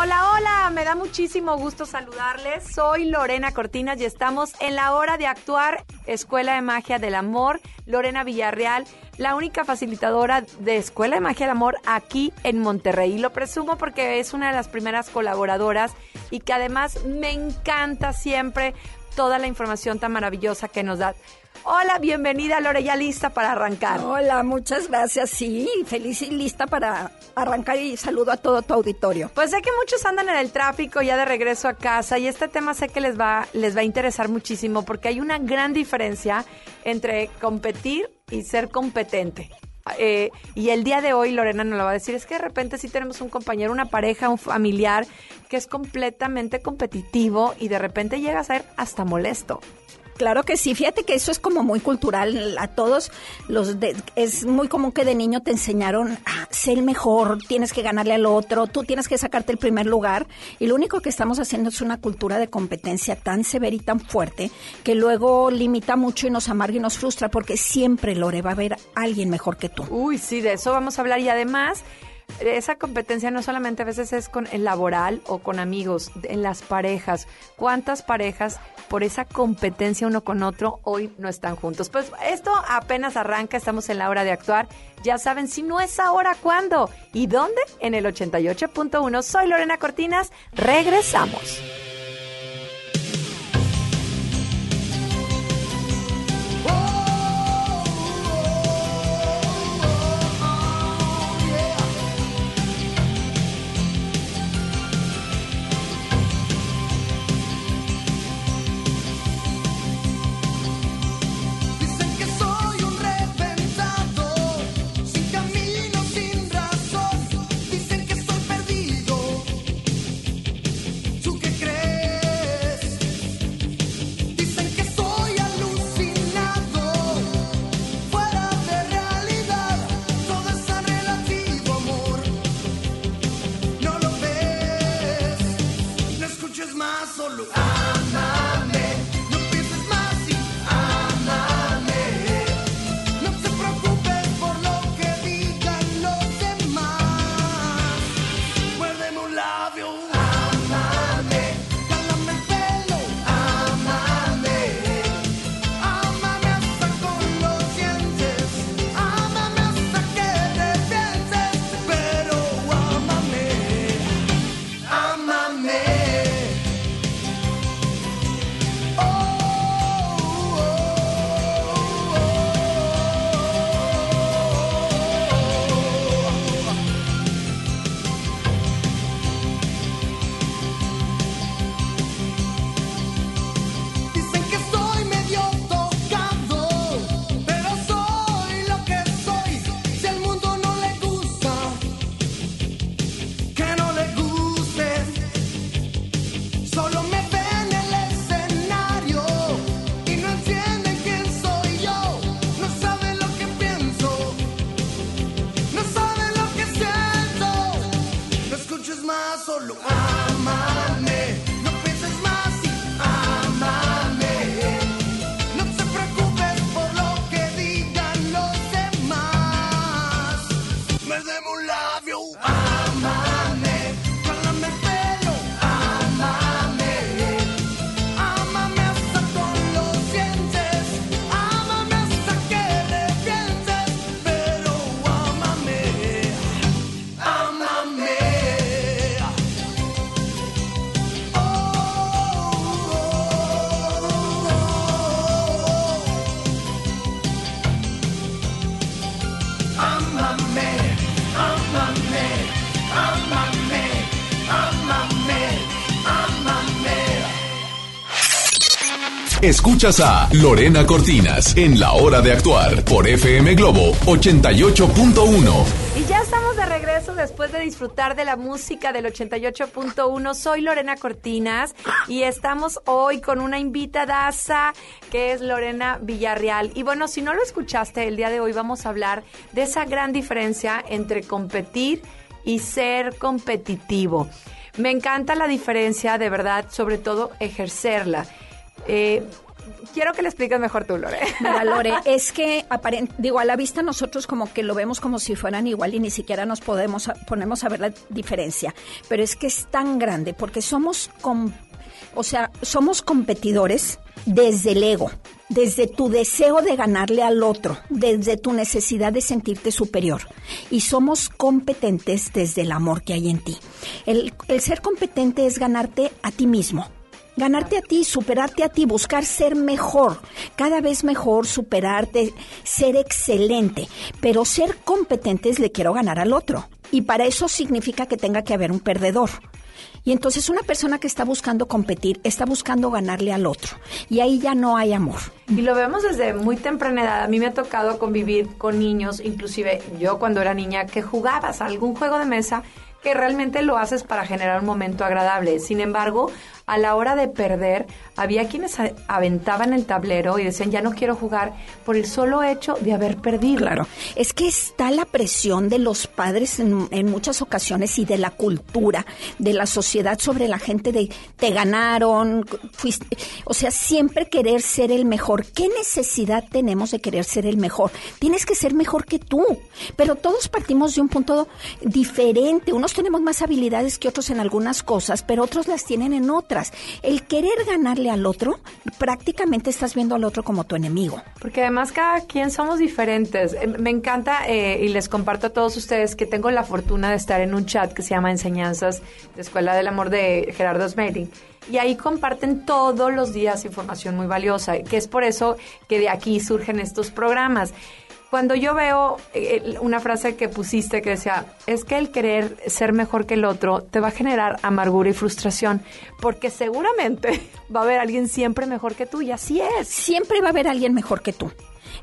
Hola, hola, me da muchísimo gusto saludarles. Soy Lorena Cortinas y estamos en la hora de actuar Escuela de Magia del Amor, Lorena Villarreal, la única facilitadora de Escuela de Magia del Amor aquí en Monterrey. Lo presumo porque es una de las primeras colaboradoras y que además me encanta siempre toda la información tan maravillosa que nos da. Hola, bienvenida Lore, ya lista para arrancar. Hola, muchas gracias. Sí, feliz y lista para arrancar y saludo a todo tu auditorio. Pues sé que muchos andan en el tráfico ya de regreso a casa y este tema sé que les va, les va a interesar muchísimo porque hay una gran diferencia entre competir y ser competente. Eh, y el día de hoy Lorena nos lo va a decir, es que de repente sí tenemos un compañero, una pareja, un familiar que es completamente competitivo y de repente llega a ser hasta molesto. Claro que sí, fíjate que eso es como muy cultural a todos. Los de, es muy común que de niño te enseñaron a ser el mejor, tienes que ganarle al otro, tú tienes que sacarte el primer lugar. Y lo único que estamos haciendo es una cultura de competencia tan severa y tan fuerte que luego limita mucho y nos amarga y nos frustra porque siempre Lore va a haber alguien mejor que tú. Uy, sí, de eso vamos a hablar. Y además esa competencia no solamente a veces es con el laboral o con amigos, en las parejas. ¿Cuántas parejas por esa competencia uno con otro hoy no están juntos? Pues esto apenas arranca, estamos en la hora de actuar. Ya saben, si no es ahora, ¿cuándo? ¿Y dónde? En el 88.1. Soy Lorena Cortinas. Regresamos. Lorena Cortinas en La Hora de Actuar por FM Globo 88.1. Y ya estamos de regreso después de disfrutar de la música del 88.1. Soy Lorena Cortinas y estamos hoy con una invitadaza que es Lorena Villarreal. Y bueno, si no lo escuchaste, el día de hoy vamos a hablar de esa gran diferencia entre competir y ser competitivo. Me encanta la diferencia, de verdad, sobre todo ejercerla. Eh, quiero que le expliques mejor tú, Lore. Mira, Lore, es que aparent- digo, a la vista nosotros como que lo vemos como si fueran igual y ni siquiera nos podemos ponemos a ver la diferencia, pero es que es tan grande porque somos com- o sea, somos competidores desde el ego, desde tu deseo de ganarle al otro, desde tu necesidad de sentirte superior. Y somos competentes desde el amor que hay en ti. El, el ser competente es ganarte a ti mismo. Ganarte a ti, superarte a ti, buscar ser mejor, cada vez mejor, superarte, ser excelente. Pero ser competente es le quiero ganar al otro. Y para eso significa que tenga que haber un perdedor. Y entonces una persona que está buscando competir está buscando ganarle al otro. Y ahí ya no hay amor. Y lo vemos desde muy temprana edad. A mí me ha tocado convivir con niños, inclusive yo cuando era niña, que jugabas a algún juego de mesa que realmente lo haces para generar un momento agradable. Sin embargo, a la hora de perder, había quienes aventaban el tablero y decían, ya no quiero jugar por el solo hecho de haber perdido. Claro, es que está la presión de los padres en, en muchas ocasiones y de la cultura, de la sociedad sobre la gente de te ganaron, fuiste, o sea, siempre querer ser el mejor. ¿Qué necesidad tenemos de querer ser el mejor? Tienes que ser mejor que tú, pero todos partimos de un punto diferente. Unos tenemos más habilidades que otros en algunas cosas, pero otros las tienen en otras. El querer ganarle al otro, prácticamente estás viendo al otro como tu enemigo. Porque además cada quien somos diferentes. Eh, Me encanta eh, y les comparto a todos ustedes que tengo la fortuna de estar en un chat que se llama Enseñanzas de Escuela del Amor de Gerardo Smeiding. Y ahí comparten todos los días información muy valiosa, que es por eso que de aquí surgen estos programas. Cuando yo veo eh, una frase que pusiste que decía, es que el querer ser mejor que el otro te va a generar amargura y frustración, porque seguramente va a haber alguien siempre mejor que tú y así es. siempre va a haber alguien mejor que tú.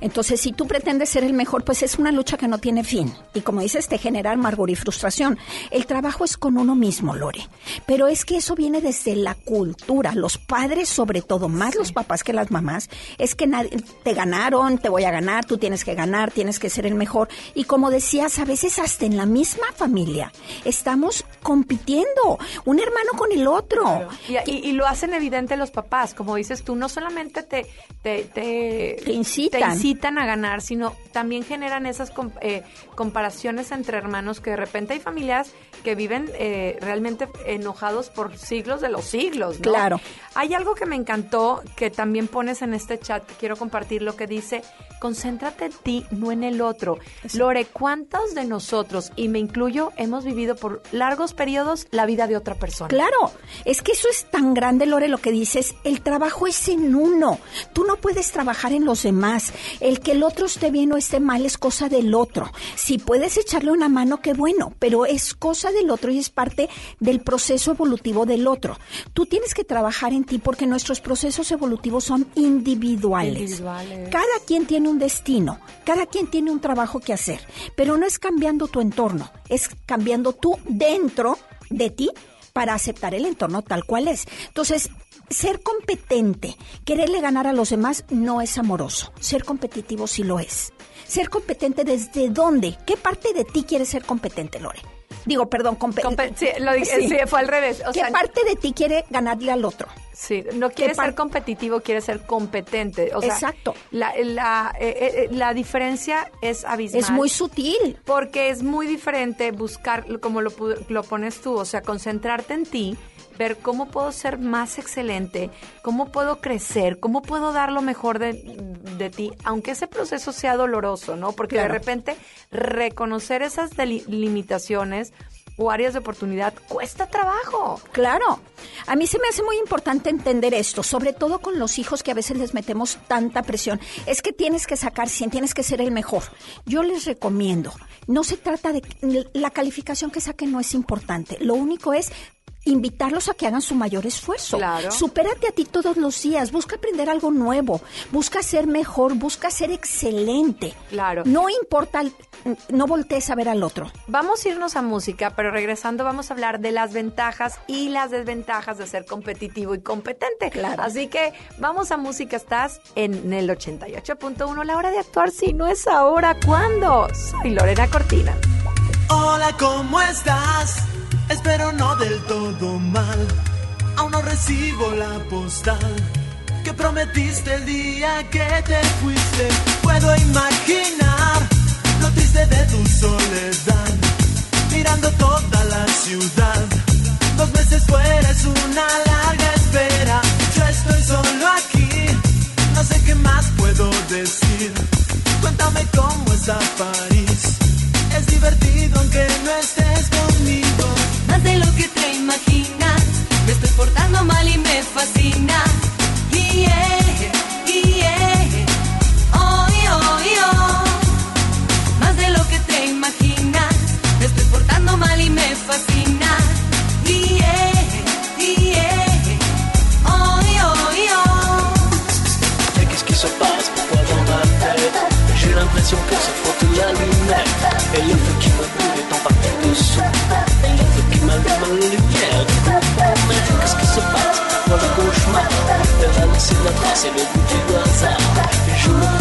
Entonces, si tú pretendes ser el mejor, pues es una lucha que no tiene fin. Y como dices, te genera amargura y frustración. El trabajo es con uno mismo, Lore. Pero es que eso viene desde la cultura. Los padres, sobre todo, más los papás que las mamás, es que nadie, te ganaron, te voy a ganar, tú tienes que ganar, tienes que ser el mejor. Y como decías, a veces hasta en la misma familia estamos compitiendo, un hermano con el otro. Y, y- y lo hacen evidente los papás, como dices tú, no solamente te, te, te, Te incitan. te incitan a ganar, sino también generan esas com- eh, comparaciones entre hermanos que de repente hay familias que viven eh, realmente enojados por siglos de los siglos, ¿no? Claro. Hay algo que me encantó que también pones en este chat, que quiero compartir, lo que dice, concéntrate en ti, no en el otro. Lore, ¿cuántos de nosotros, y me incluyo, hemos vivido por largos periodos la vida de otra persona? Claro, es que eso es tan grande, Lore, lo que dices. El trabajo es en uno. Tú no puedes trabajar en los demás. El que el otro esté bien o esté mal es cosa del otro. Si puedes echarle una mano, qué bueno, pero es cosa del otro y es parte del proceso evolutivo del otro. Tú tienes que trabajar en ti porque nuestros procesos evolutivos son individuales. Individuales. Cada quien tiene un destino, cada quien tiene un trabajo que hacer, pero no es cambiando tu entorno, es cambiando tú dentro de ti para aceptar el entorno tal cual es. Entonces, ser competente, quererle ganar a los demás no es amoroso. Ser competitivo sí lo es. Ser competente desde dónde? ¿Qué parte de ti quieres ser competente, Lore? Digo, perdón, compe- Compe- sí, lo di- sí, fue al revés. O ¿Qué sea, parte de ti quiere ganarle al otro? Sí, no quiere ser competitivo, quiere ser competente. O sea, Exacto. La, la, eh, eh, la diferencia es abismal. Es muy sutil. Porque es muy diferente buscar, como lo, lo pones tú, o sea, concentrarte en ti, ver cómo puedo ser más excelente, cómo puedo crecer, cómo puedo dar lo mejor de, de ti, aunque ese proceso sea doloroso, ¿no? Porque de repente reconocer esas limitaciones o áreas de oportunidad cuesta trabajo. Claro. A mí se me hace muy importante entender esto, sobre todo con los hijos que a veces les metemos tanta presión. Es que tienes que sacar 100, tienes que ser el mejor. Yo les recomiendo, no se trata de la calificación que saquen no es importante. Lo único es invitarlos a que hagan su mayor esfuerzo. Claro. Supérate a ti todos los días, busca aprender algo nuevo, busca ser mejor, busca ser excelente. Claro. No importa, no voltees a ver al otro. Vamos a irnos a música, pero regresando vamos a hablar de las ventajas y las desventajas de ser competitivo y competente. Claro. Así que vamos a música. Estás en el 88.1, la hora de actuar. Si no es ahora, ¿cuándo? Soy Lorena Cortina. Hola, ¿cómo estás? Espero no del todo mal. Aún no recibo la postal que prometiste el día que te fuiste. Puedo imaginar lo triste de tu soledad, mirando toda la ciudad. Dos meses fuera es una larga espera. Yo estoy solo aquí, no sé qué más puedo decir. Cuéntame cómo está París. Es divertido aunque no estés conmigo. Más de lo que te imaginas. Me estoy portando mal y me fascina. c'est la c'est le goût du hasard.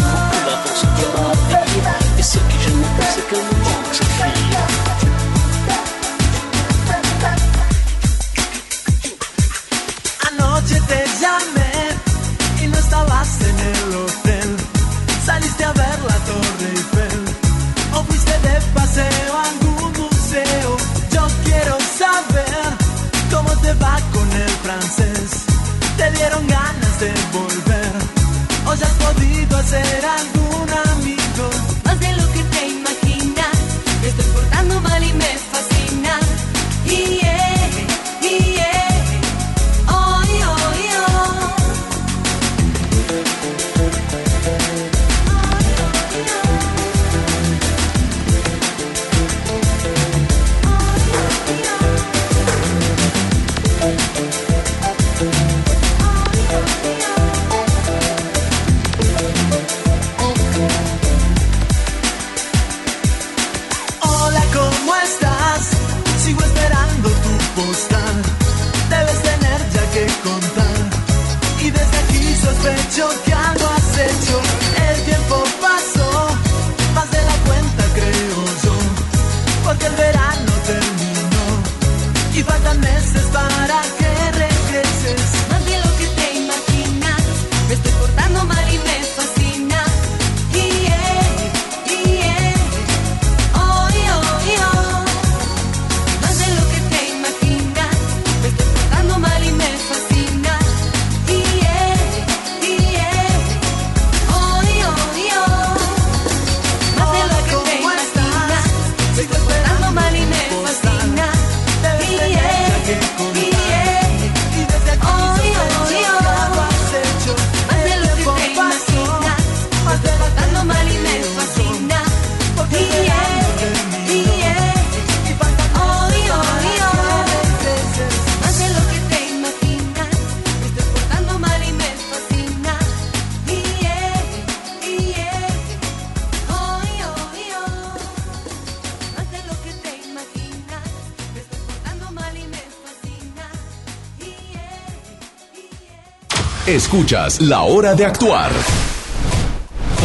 Escuchas La Hora de Actuar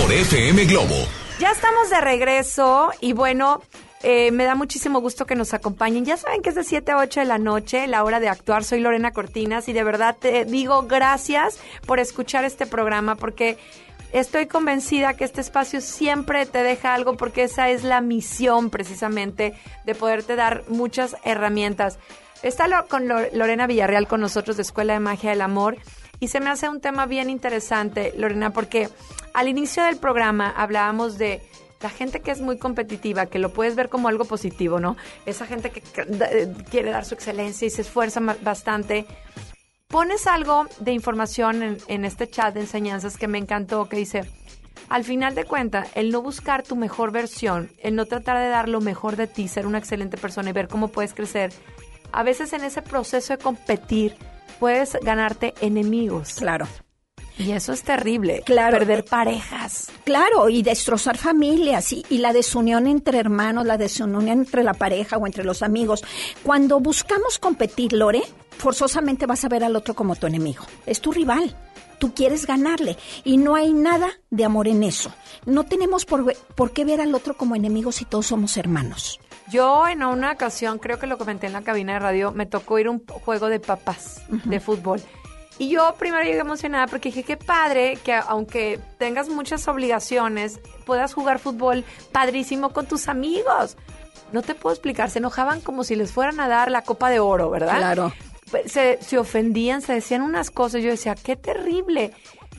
por FM Globo. Ya estamos de regreso y bueno, eh, me da muchísimo gusto que nos acompañen. Ya saben que es de 7 a 8 de la noche, la hora de actuar. Soy Lorena Cortinas y de verdad te digo gracias por escuchar este programa porque estoy convencida que este espacio siempre te deja algo porque esa es la misión precisamente de poderte dar muchas herramientas. Está con Lo- Lorena Villarreal con nosotros de Escuela de Magia del Amor y se me hace un tema bien interesante, Lorena, porque al inicio del programa hablábamos de la gente que es muy competitiva, que lo puedes ver como algo positivo, ¿no? Esa gente que eh, quiere dar su excelencia y se esfuerza bastante. Pones algo de información en, en este chat de enseñanzas que me encantó, que dice, al final de cuentas, el no buscar tu mejor versión, el no tratar de dar lo mejor de ti, ser una excelente persona y ver cómo puedes crecer, a veces en ese proceso de competir puedes ganarte enemigos. Claro. Y eso es terrible. Claro. Perder parejas. Claro, y destrozar familias y, y la desunión entre hermanos, la desunión entre la pareja o entre los amigos. Cuando buscamos competir, Lore, forzosamente vas a ver al otro como tu enemigo. Es tu rival. Tú quieres ganarle y no hay nada de amor en eso. No tenemos por, por qué ver al otro como enemigo si todos somos hermanos. Yo en una ocasión, creo que lo comenté en la cabina de radio, me tocó ir a un juego de papás de fútbol. Y yo primero llegué emocionada porque dije, qué padre que aunque tengas muchas obligaciones, puedas jugar fútbol padrísimo con tus amigos. No te puedo explicar, se enojaban como si les fueran a dar la copa de oro, ¿verdad? Claro. Pues, Se, se ofendían, se decían unas cosas. Yo decía, qué terrible.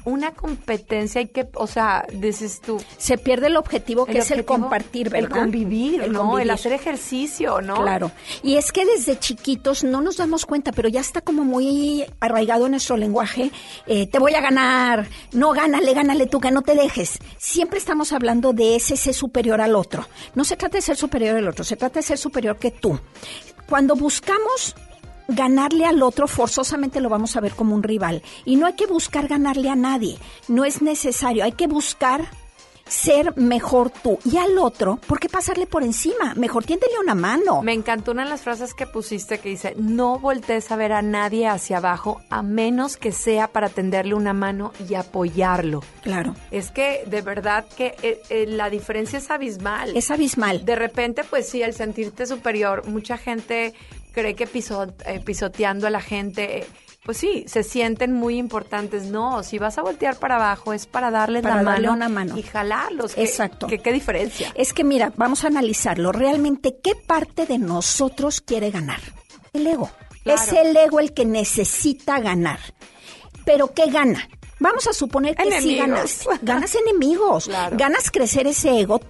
Una competencia y que, o sea, dices tú, Se pierde el objetivo que el es el compartir, ¿verdad? El convivir, El ¿no? El convivir. hacer ejercicio, ¿no? Claro. Y es que desde chiquitos no nos damos cuenta, pero ya está como muy arraigado en nuestro lenguaje. eh, te voy a ganar. No, gánale, gánale tú, que no te dejes. Siempre estamos hablando de ese ser superior al otro. No se trata de ser superior al otro, se trata de ser superior que tú. Cuando buscamos ganarle al otro, forzosamente lo vamos a ver como un rival. Y no hay que buscar ganarle a nadie. No es necesario. Hay que buscar ser mejor tú. Y al otro, ¿por qué pasarle por encima? Mejor tiéndele una mano. Me encantó una de las frases que pusiste que dice, no voltees a ver a nadie hacia abajo a menos que sea para tenderle una mano y apoyarlo. Claro. Es que de verdad que eh, eh, la diferencia es abismal. Es abismal. De repente, pues sí, el sentirte superior, mucha gente cree que piso- eh, pisoteando a la gente, eh, pues sí, se sienten muy importantes. No, si vas a voltear para abajo es para darles Para la darle mano, una mano. y jalarlos. ¿Qué- Exacto. ¿Qué, qué diferencia? Es que mira, vamos a analizarlo. Realmente, ¿qué parte de nosotros quiere ganar? El ego. Claro. Es el ego el que necesita ganar. Pero ¿qué gana? Vamos a suponer que sí Enemigos. ganas. Ganas enemigos. Claro. Ganas crecer ese ego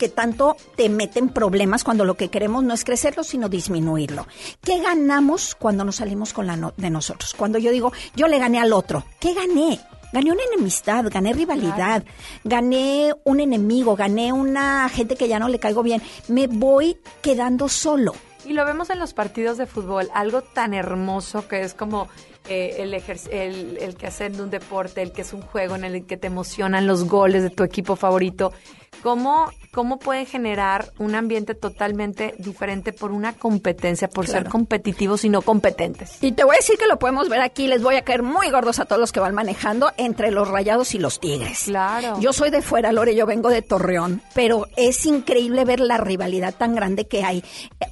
que tanto te meten problemas cuando lo que queremos no es crecerlo, sino disminuirlo. ¿Qué ganamos cuando nos salimos con la no- de nosotros? Cuando yo digo, yo le gané al otro. ¿Qué gané? Gané una enemistad, gané rivalidad, gané un enemigo, gané una gente que ya no le caigo bien. Me voy quedando solo. Y lo vemos en los partidos de fútbol, algo tan hermoso que es como eh, el, el, el que hacen un deporte, el que es un juego en el que te emocionan los goles de tu equipo favorito. ¿Cómo, cómo pueden generar un ambiente totalmente diferente por una competencia, por ser competitivos y no competentes? Y te voy a decir que lo podemos ver aquí, les voy a caer muy gordos a todos los que van manejando entre los rayados y los tigres. Claro. Yo soy de fuera, Lore, yo vengo de Torreón, pero es increíble ver la rivalidad tan grande que hay.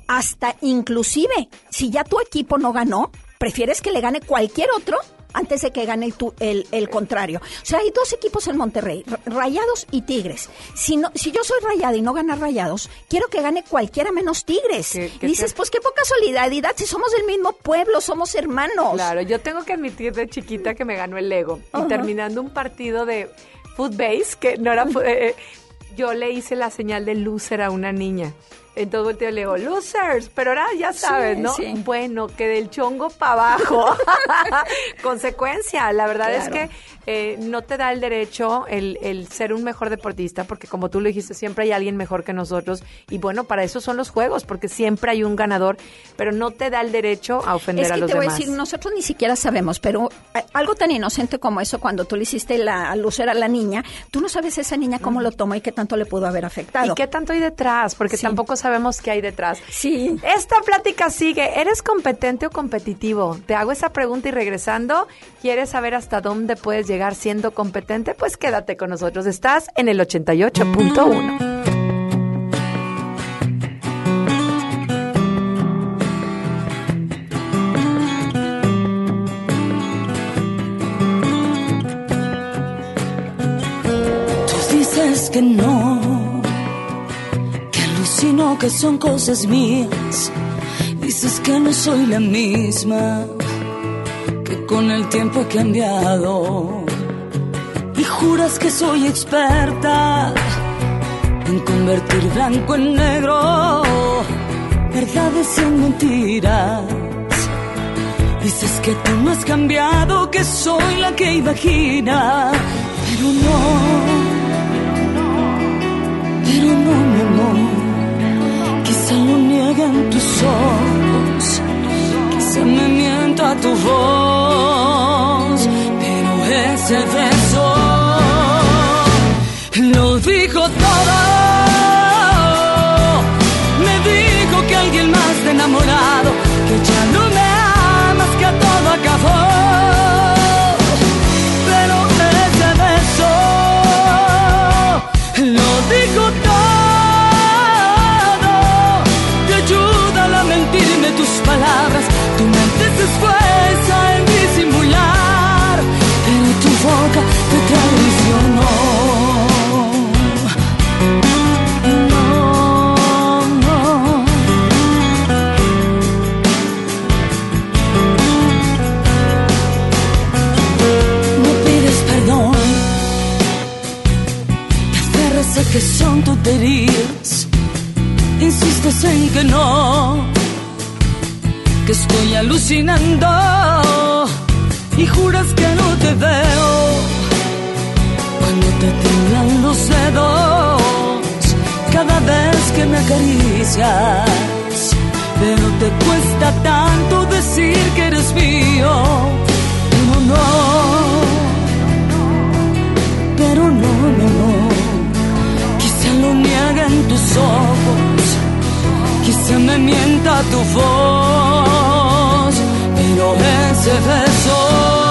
Hasta inclusive, si ya tu equipo no ganó, prefieres que le gane cualquier otro antes de que gane el, tu- el, el contrario. O sea, hay dos equipos en Monterrey, Rayados y Tigres. Si, no, si yo soy Rayada y no gana Rayados, quiero que gane cualquiera menos Tigres. Dices, te- pues qué poca solidaridad, si somos del mismo pueblo, somos hermanos. Claro, yo tengo que admitir de chiquita que me ganó el ego. Y terminando un partido de footbase, que no era... eh, eh, yo le hice la señal de loser a una niña. En todo el tiempo le digo, losers, pero ahora ya sabes, Sí, ¿no? sí. Bueno, que del chongo para abajo. Consecuencia, la verdad es que eh, no te da el derecho el, el ser un mejor deportista, porque como tú lo dijiste, siempre hay alguien mejor que nosotros. Y bueno, para eso son los juegos, porque siempre hay un ganador, pero no te da el derecho a ofender Es a que los te voy demás. a decir, nosotros ni siquiera sabemos, pero eh, algo tan inocente como eso, cuando tú le hiciste la lucera a la niña, tú no sabes esa niña cómo lo tomó y qué tanto le pudo haber afectado. ¿Y qué tanto hay detrás? Porque Sí. tampoco sabemos qué hay detrás. Sí. Esta plática sigue. ¿Eres competente o competitivo? Te hago esa pregunta y regresando, ¿quieres saber hasta dónde puedes llegar siendo competente? Pues quédate con nosotros. Estás en el 88.1. son cosas mías. Dices que no soy la misma, que con el tiempo he cambiado. Y juras que soy experta en convertir blanco en negro, verdades en mentiras. Dices que tú no has cambiado, que soy la que imagina, pero no, pero no, mi amor ceguen tus ojos, quizá me mienta tu voz, pero ese beso lo dijo todo. Son tonterías, insistes en que no, que estoy alucinando y juras que no te veo cuando te tiemblan los dedos cada vez que me acaricias. Pero te cuesta tanto decir que eres mío, pero no, niegan tus ojos, quizá me mienta tu voz, pero ese beso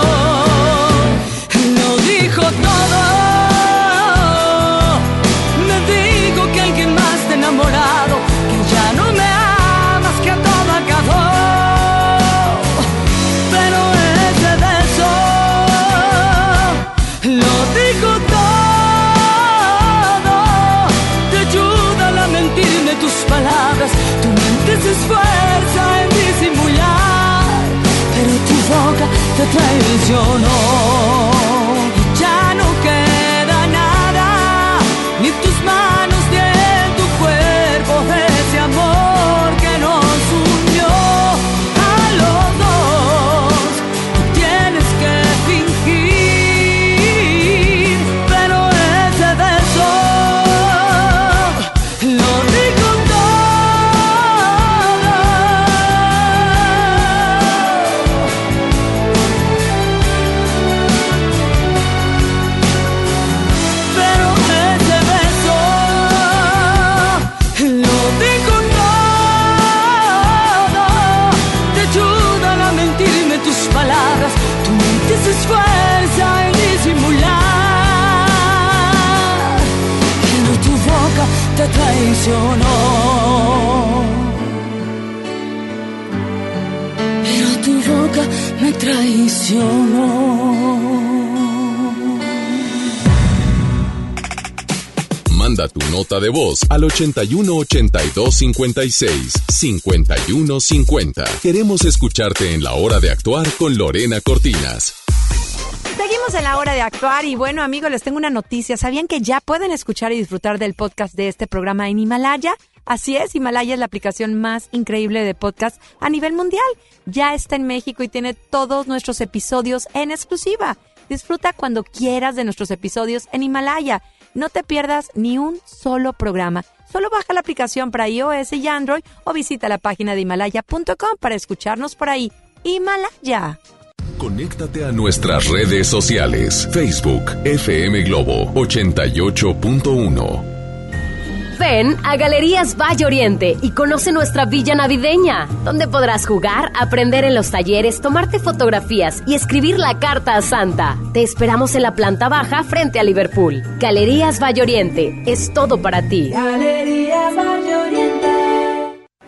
boca te traicionó. Y traicionó. Manda tu nota de voz al 81 82 56 51 50. Queremos escucharte en la hora de actuar con Lorena Cortinas. Seguimos en la hora de actuar y bueno amigos les tengo una noticia. ¿Sabían que ya pueden escuchar y disfrutar del podcast de este programa en Himalaya? Así es, Himalaya es la aplicación más increíble de podcast a nivel mundial. Ya está en México y tiene todos nuestros episodios en exclusiva. Disfruta cuando quieras de nuestros episodios en Himalaya. No te pierdas ni un solo programa. Solo baja la aplicación para iOS y Android o visita la página de himalaya.com para escucharnos por ahí. Himalaya. Conéctate a nuestras redes sociales. Facebook FM Globo 88.1. Ven a Galerías Valle Oriente y conoce nuestra villa navideña, donde podrás jugar, aprender en los talleres, tomarte fotografías y escribir la carta a Santa. Te esperamos en la planta baja frente a Liverpool. Galerías Valle Oriente, es todo para ti.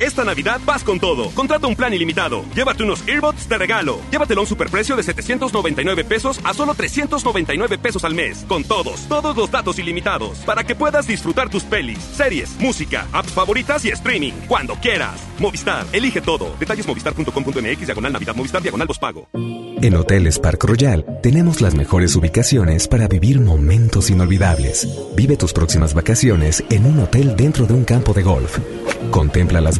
Esta Navidad vas con todo. Contrata un plan ilimitado. Llévate unos earbuds de regalo. Llévatelo a un superprecio de 799 pesos a solo 399 pesos al mes. Con todos, todos los datos ilimitados. Para que puedas disfrutar tus pelis, series, música, apps favoritas y streaming. Cuando quieras. Movistar, elige todo. Detalles movistar.com.mx, diagonal Navidad, Movistar, diagonal pago. En Hoteles Park Royal tenemos las mejores ubicaciones para vivir momentos inolvidables. Vive tus próximas vacaciones en un hotel dentro de un campo de golf. Contempla las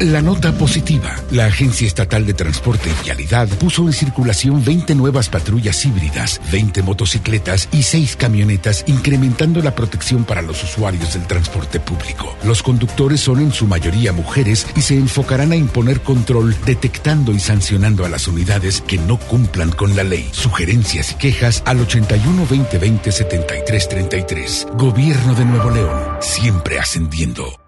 La nota positiva. La Agencia Estatal de Transporte y Vialidad puso en circulación 20 nuevas patrullas híbridas, 20 motocicletas y 6 camionetas, incrementando la protección para los usuarios del transporte público. Los conductores son en su mayoría mujeres y se enfocarán a imponer control, detectando y sancionando a las unidades que no cumplan con la ley. Sugerencias y quejas al 81 2020 7333. Gobierno de Nuevo León, siempre ascendiendo.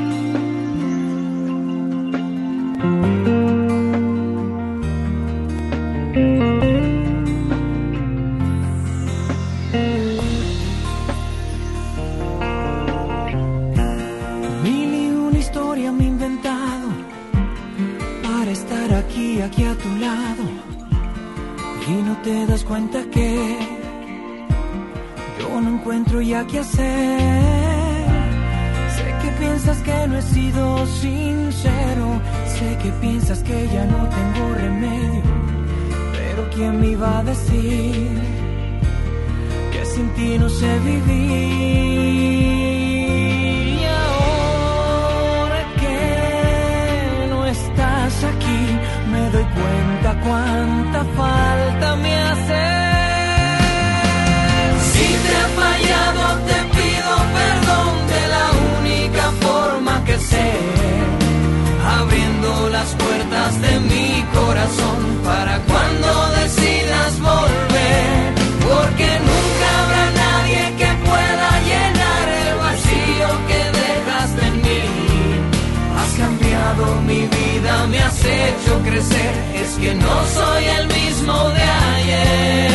Que no soy el mismo de ayer.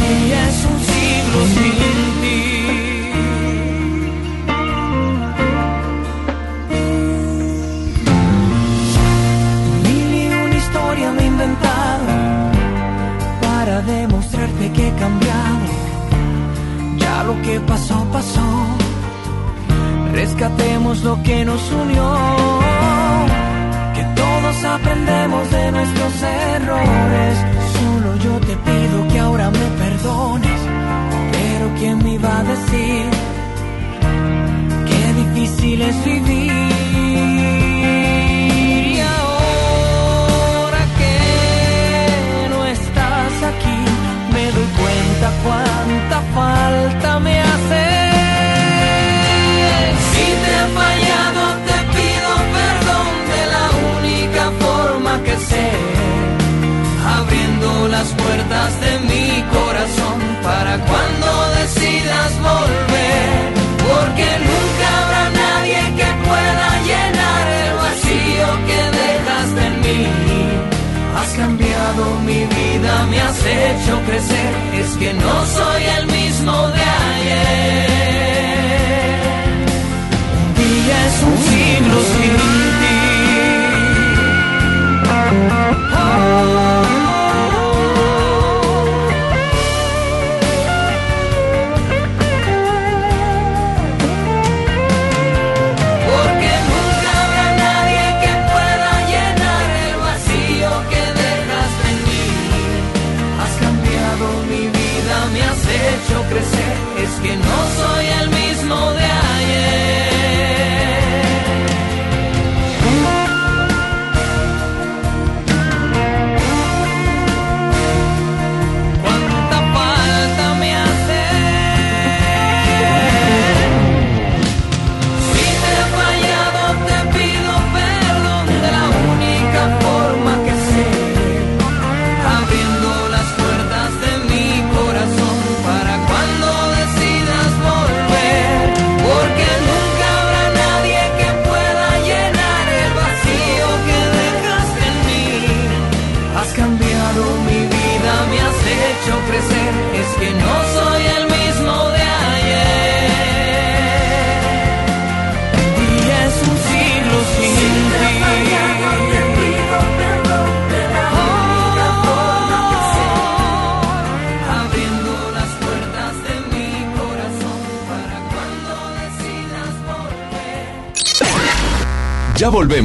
Día es un siglo sin ti. Mil y una historia me he inventado para demostrarte que he cambiado. Ya lo que pasó, pasó. Rescatemos lo que nos unió. Aprendemos de nuestros errores. Solo yo te pido que ahora me perdones. Pero ¿quién me iba a decir? Qué difícil es vivir. Y ahora que no estás aquí, me doy cuenta cuánta falta me las puertas de mi corazón para cuando decidas volver. Porque nunca habrá nadie que pueda llenar el vacío que dejaste en mí. Has cambiado mi vida, me has hecho crecer. Es que no soy el mismo de ayer. Un día es un siglo sin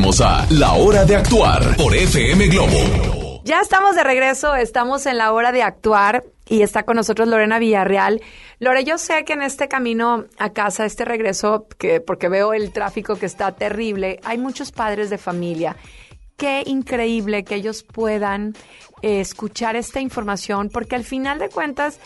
A La Hora de Actuar por FM Globo. Ya estamos de regreso, estamos en la hora de actuar y está con nosotros Lorena Villarreal. Lore, yo sé que en este camino a casa, este regreso, que porque veo el tráfico que está terrible, hay muchos padres de familia. Qué increíble que ellos puedan eh, escuchar esta información, porque al final de cuentas,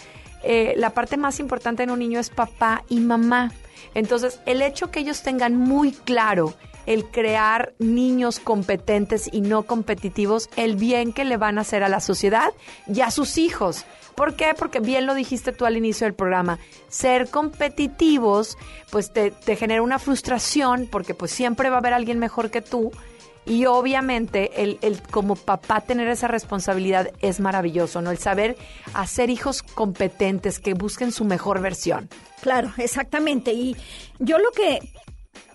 eh, la parte más importante en un niño es papá y mamá. Entonces, el hecho que ellos tengan muy claro el crear niños competentes y no competitivos, el bien que le van a hacer a la sociedad y a sus hijos. ¿Por qué? Porque bien lo dijiste tú al inicio del programa, ser competitivos pues te, te genera una frustración porque pues siempre va a haber alguien mejor que tú y obviamente el, el como papá tener esa responsabilidad es maravilloso, ¿no? El saber hacer hijos competentes que busquen su mejor versión. Claro, exactamente. Y yo lo que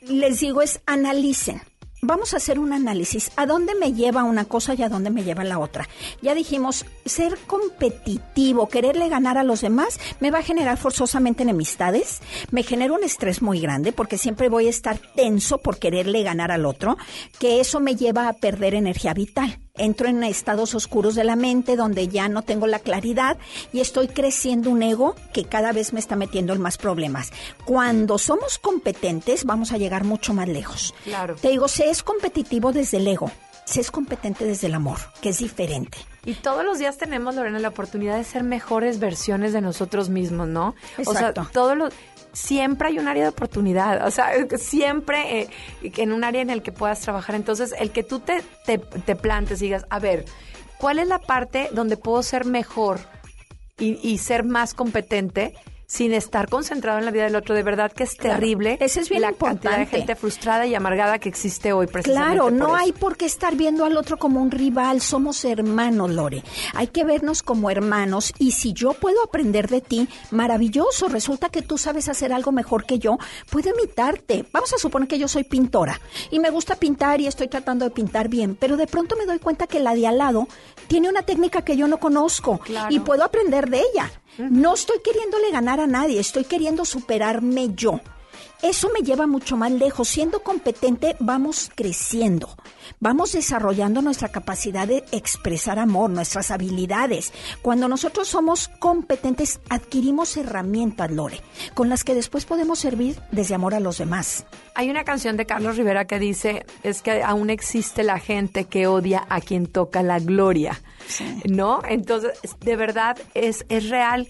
les digo es analicen. Vamos a hacer un análisis. ¿A dónde me lleva una cosa y a dónde me lleva la otra? Ya dijimos, ser competitivo, quererle ganar a los demás, me va a generar forzosamente enemistades, me genera un estrés muy grande porque siempre voy a estar tenso por quererle ganar al otro, que eso me lleva a perder energía vital entro en estados oscuros de la mente donde ya no tengo la claridad y estoy creciendo un ego que cada vez me está metiendo en más problemas. Cuando somos competentes vamos a llegar mucho más lejos. Claro. Te digo, se es competitivo desde el ego, se es competente desde el amor, que es diferente. Y todos los días tenemos, Lorena, la oportunidad de ser mejores versiones de nosotros mismos, ¿no? O Exacto. sea, todos los siempre hay un área de oportunidad, o sea, siempre eh, en un área en el que puedas trabajar. Entonces, el que tú te, te, te plantes y digas, a ver, ¿cuál es la parte donde puedo ser mejor y ser más competente? Sin estar concentrado en la vida del otro. De verdad que es terrible Ese es bien la importante. cantidad de gente frustrada y amargada que existe hoy precisamente Claro, no por eso. hay por qué estar viendo al otro como un rival, somos hermanos, Lore. Hay que vernos como hermanos y si yo puedo aprender de ti, maravilloso. Resulta que tú sabes hacer algo mejor que yo, puedo imitarte. Vamos a suponer que yo soy pintora y me gusta pintar y estoy tratando de pintar bien, pero de pronto me doy cuenta que la de al lado tiene una técnica que yo no conozco Claro. y puedo aprender de ella. No estoy queriéndole ganar a nadie, estoy queriendo superarme yo. Eso me lleva mucho más lejos. Siendo competente, vamos creciendo. Vamos desarrollando nuestra capacidad de expresar amor, nuestras habilidades. Cuando nosotros somos competentes, adquirimos herramientas, Lore, con las que después podemos servir desde amor a los demás. Hay una canción de Carlos Rivera que dice, es que aún existe la gente que odia a quien toca la gloria, ¿no? Entonces, de verdad, es, es real.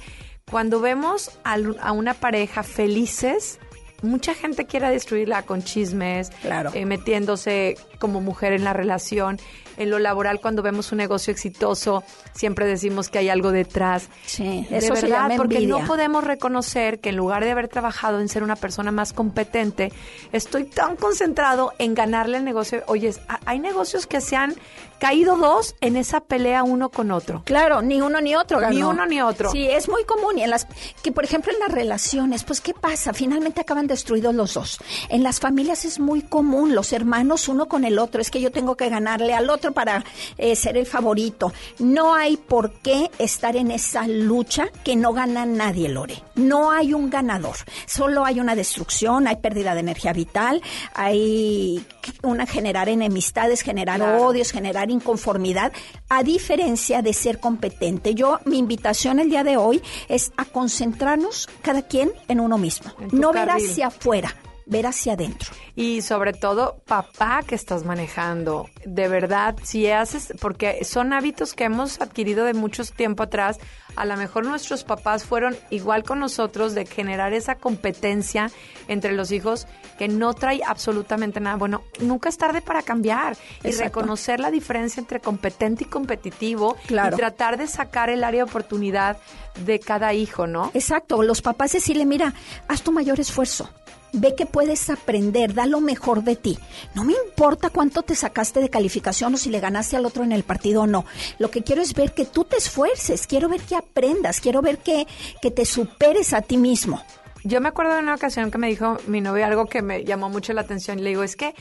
Cuando vemos al- a una pareja felices, mucha gente quiere destruirla con chismes, eh, metiéndose como mujer en la relación. En lo laboral, cuando vemos un negocio exitoso, siempre decimos que hay algo detrás. Sí, de eso se verdad, llama porque no podemos reconocer que en lugar de haber trabajado en ser una persona más competente, estoy tan concentrado en ganarle el negocio. Oye, a- hay negocios que se han caído dos en esa pelea uno con otro. Claro, ni uno ni otro ganó. Ni uno ni otro. Sí, es muy común. Y en las, que por ejemplo en las relaciones, pues ¿qué pasa? Finalmente acaban destruidos los dos. En las familias es muy común, los hermanos uno con el otro. Es que yo tengo que ganarle al otro para eh, ser el favorito. No hay por qué estar en esa lucha que no gana nadie, Lore. No hay un ganador. Solo hay una destrucción, hay pérdida de energía vital, hay una generar enemistades, generar odios, generar inconformidad, a diferencia de ser competente. Yo, mi invitación el día de hoy es a concentrarnos cada quien en uno mismo. En No ver carril. hacia afuera, ver hacia adentro. Y sobre todo, papá que estás manejando. De verdad, si haces, porque son hábitos que hemos adquirido de muchos tiempo atrás. A lo mejor nuestros papás fueron igual con nosotros de generar esa competencia entre los hijos que no trae absolutamente nada. Bueno, nunca es tarde para cambiar y Exacto. reconocer la diferencia entre competente y competitivo Claro. y tratar de sacar el área de oportunidad de cada hijo, ¿no? Exacto, los papás decirle, mira, haz tu mayor esfuerzo. Ve que puedes aprender, da lo mejor de ti. No me importa cuánto te sacaste de calificación o si le ganaste al otro en el partido o no. Lo que quiero es ver que tú te esfuerces, quiero ver que aprendas, quiero ver que, que te superes a ti mismo. Yo me acuerdo de una ocasión que me dijo mi novio algo que me llamó mucho la atención. Le digo, es que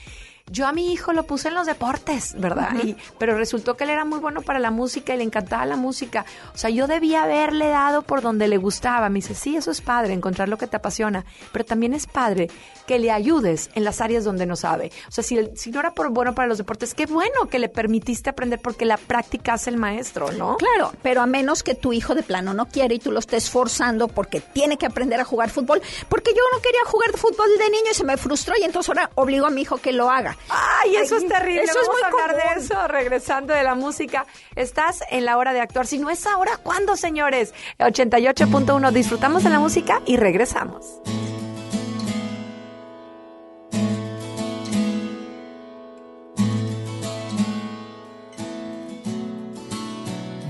yo a mi hijo lo puse en los deportes, ¿verdad? Y, pero resultó que él era muy bueno para la música y le encantaba la música. O sea, yo debía haberle dado por donde le gustaba. Me dice, sí, eso es padre, encontrar lo que te apasiona. Pero también es padre que le ayudes en las áreas donde no sabe. O sea, si, si no era por bueno para los deportes, qué bueno que le permitiste aprender porque la práctica hace el maestro, ¿no? Claro, pero a menos que tu hijo de plano no quiere y tú lo estés forzando porque tiene que aprender a jugar fútbol, porque yo no quería jugar fútbol de niño y se me frustró y entonces ahora obligo a mi hijo que lo haga. Ay, eso es terrible. Eso es Vamos muy a hablar común. de eso regresando de la música. Estás en la hora de actuar. Si no es ahora, ¿cuándo, señores? 88.1. Disfrutamos de la música y regresamos.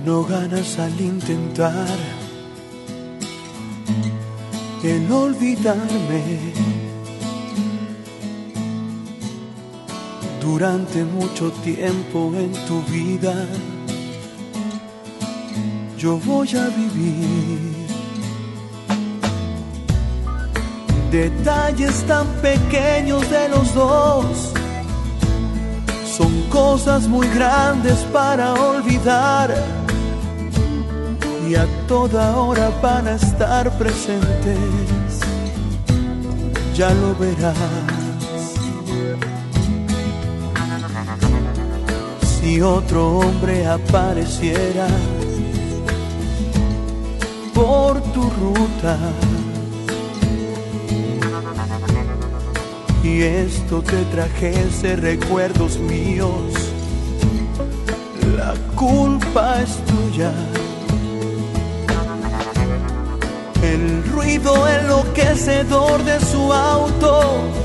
No ganas al intentar el olvidarme. Durante mucho tiempo en tu vida yo voy a vivir detalles tan pequeños de los dos son cosas muy grandes para olvidar y a toda hora van a estar presentes. Ya lo verás. Si otro hombre apareciera por tu ruta. Y esto te trajese recuerdos míos, la culpa es tuya. El ruido enloquecedor de su auto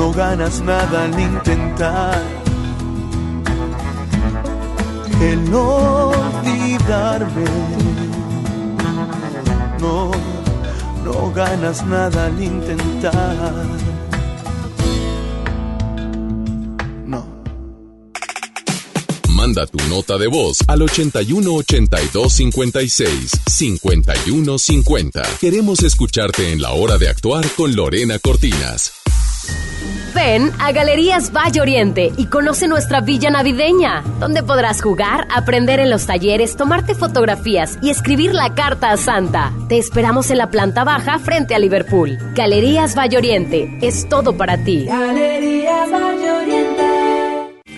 No ganas nada al intentar el olvidarme. No, no ganas nada al intentar. Manda tu nota de voz al 81 82 56 51 50. Queremos escucharte en la hora de actuar con Lorena Cortinas. Ven a Galerías Valle Oriente y conoce nuestra villa navideña, donde podrás jugar, aprender en los talleres, tomarte fotografías y escribir la carta a Santa. Te esperamos en la planta baja frente a Liverpool. Galerías Valle Oriente es todo para ti. Galerías.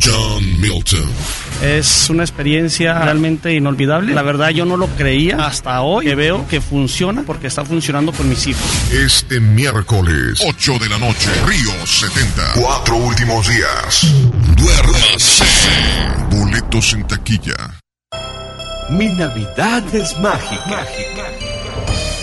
John Milton. Es una experiencia realmente inolvidable. La verdad yo no lo creía hasta hoy que veo que funciona porque está funcionando con mis hijos. Este miércoles, 8 de la noche, Río 70. Cuatro últimos días. Duérmase. Boletos en taquilla. Mi Navidad es mágica. mágica.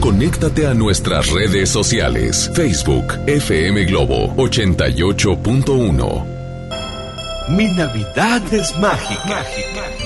Conéctate a nuestras redes sociales. Facebook FM Globo 88.1. Mi Navidad es mágica. mágica.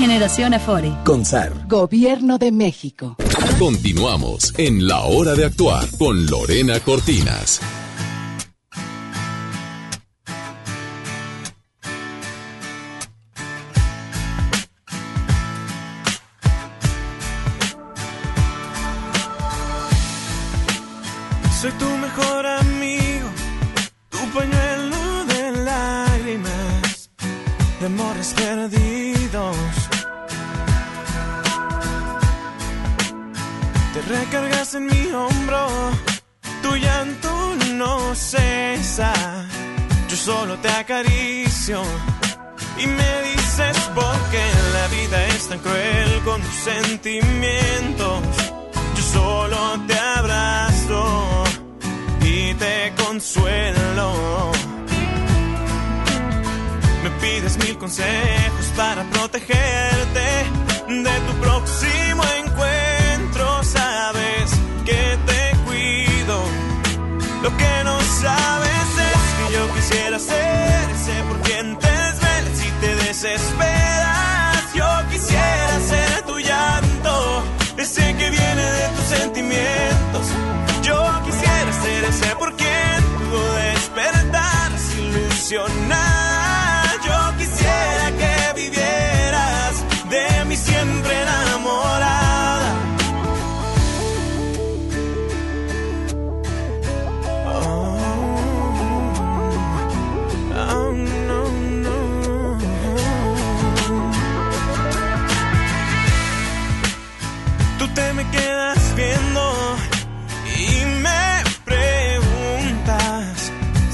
Generación Afore. CONSAR. Gobierno de México. Continuamos en La Hora de Actuar con Lorena Cortinas.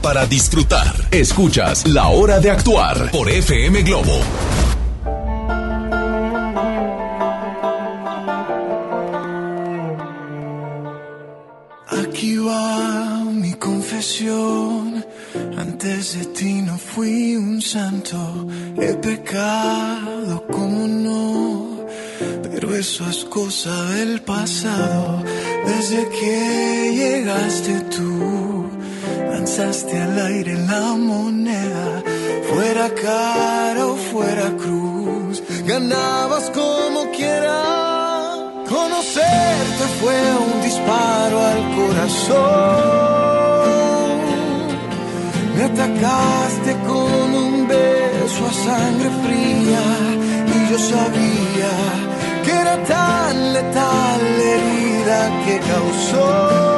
para disfrutar. Escuchas La Hora de Actuar por FM Globo. Aquí va mi confesión. Antes de ti no fui un santo. He pecado como no. Pero eso es cosa del pasado. Desde que llegaste tú, lanzaste al aire la moneda. Fuera cara o fuera cruz, ganabas como quieras. Conocerte fue un disparo al corazón. Me atacaste con un beso a sangre fría y yo sabía que era tan letal la herida que causó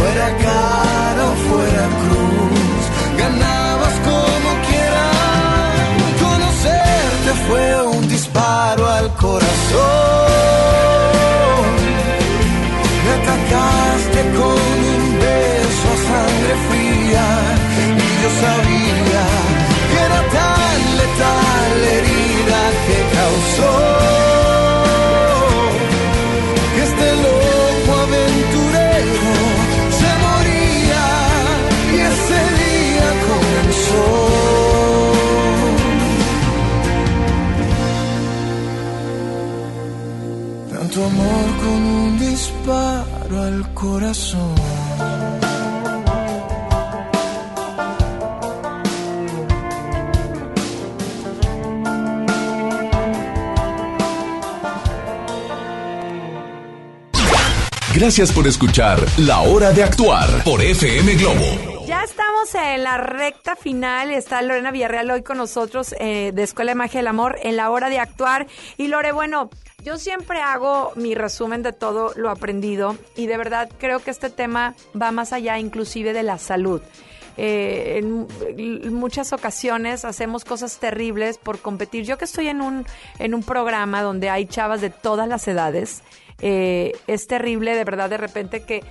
fuera cara o fuera cruz, ganabas como quieras. Conocerte fue un disparo al corazón. Gracias por escuchar La Hora de Actuar por FM Globo. Ya estamos en la recta final. Está Lorena Villarreal hoy con nosotros eh, de Escuela de Magia del Amor en la hora de actuar. Y Lore, bueno, yo siempre hago mi resumen de todo lo aprendido y de verdad creo que este tema va más allá inclusive de la salud. Eh, en, en muchas ocasiones hacemos cosas terribles por competir. Yo que estoy en un, en un programa donde hay chavas de todas las edades, eh, es terrible de verdad de repente que,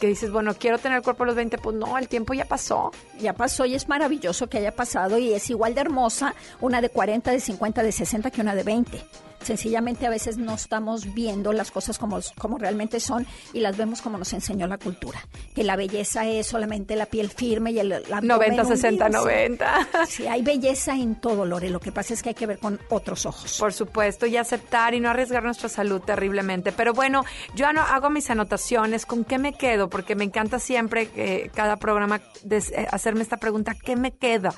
que dices, bueno, quiero tener el cuerpo a los 20, pues no, el tiempo ya pasó. Ya pasó y es maravilloso que haya pasado y es igual de hermosa una de 40, de 50, de 60 que una de 20. Sencillamente a veces no estamos viendo las cosas como, como realmente son y las vemos como nos enseñó la cultura. Que la belleza es solamente la piel firme y el abdomen 90, 60, hundido. 90. Sí, hay belleza en todo, Lore. Lo que pasa es que hay que ver con otros ojos. Por supuesto, y aceptar y no arriesgar nuestra salud terriblemente. Pero bueno, yo hago mis anotaciones. ¿Con qué me quedo? Porque me encanta siempre eh, cada programa des- eh, hacerme esta pregunta, ¿qué me queda?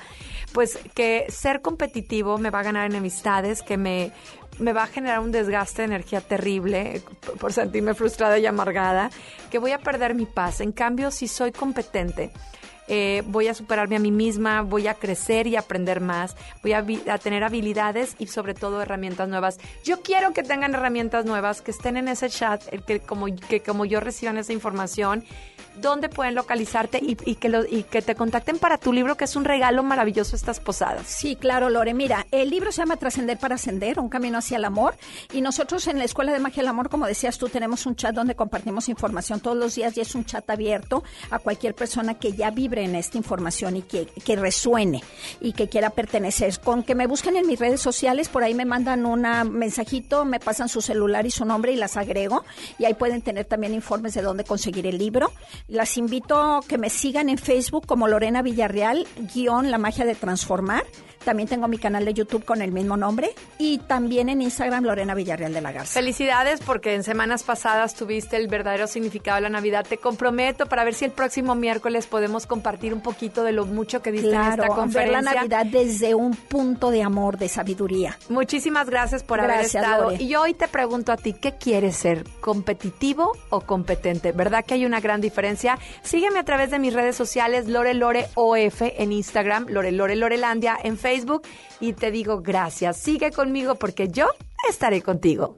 Pues que ser competitivo me va a ganar enemistades, que me, me va a generar un desgaste de energía terrible por- sentirme frustrada y amargada, que voy a perder mi paz. En cambio, si soy competente, eh, voy a superarme a mí misma, voy a crecer y aprender más, voy a, tener habilidades y sobre todo herramientas nuevas. Yo quiero que tengan herramientas nuevas, que estén en ese chat, que como, que como yo reciban esa información, dónde pueden localizarte y, y que lo- y que te contacten para tu libro, que es un regalo maravilloso estas posadas. Sí, claro, Lore. Mira, el libro se llama Trascender para Ascender, un camino hacia el amor. Y nosotros en la Escuela de Magia del Amor, como decías tú, tenemos un chat donde compartimos información todos los días y es un chat abierto a cualquier persona que ya vibre en esta información y que, que resuene y que quiera pertenecer. Con que me busquen en mis redes sociales, por ahí me mandan un mensajito, me pasan su celular y su nombre y las agrego. Y ahí pueden tener también informes de dónde conseguir el libro. Las invito a que me sigan en Facebook como Lorena Villarreal, guion La Magia de Transformar. También tengo mi canal de YouTube con el mismo nombre y también en Instagram Lorena Villarreal de la Garza. Felicidades porque en semanas pasadas tuviste el verdadero significado de la Navidad. Te comprometo para ver si el próximo miércoles podemos compartir un poquito de lo mucho que diste en esta conferencia. Ver la Navidad desde un punto de amor, de sabiduría. Muchísimas gracias por haber estado. Lore. Y hoy te pregunto a ti, ¿qué quieres ser? ¿Competitivo o competente? ¿Verdad que hay una gran diferencia? Sígueme a través de mis redes sociales Lore Lore OF en Instagram, Lore Lore Lorelandia en Facebook Facebook y te digo gracias. Sigue conmigo porque yo estaré contigo.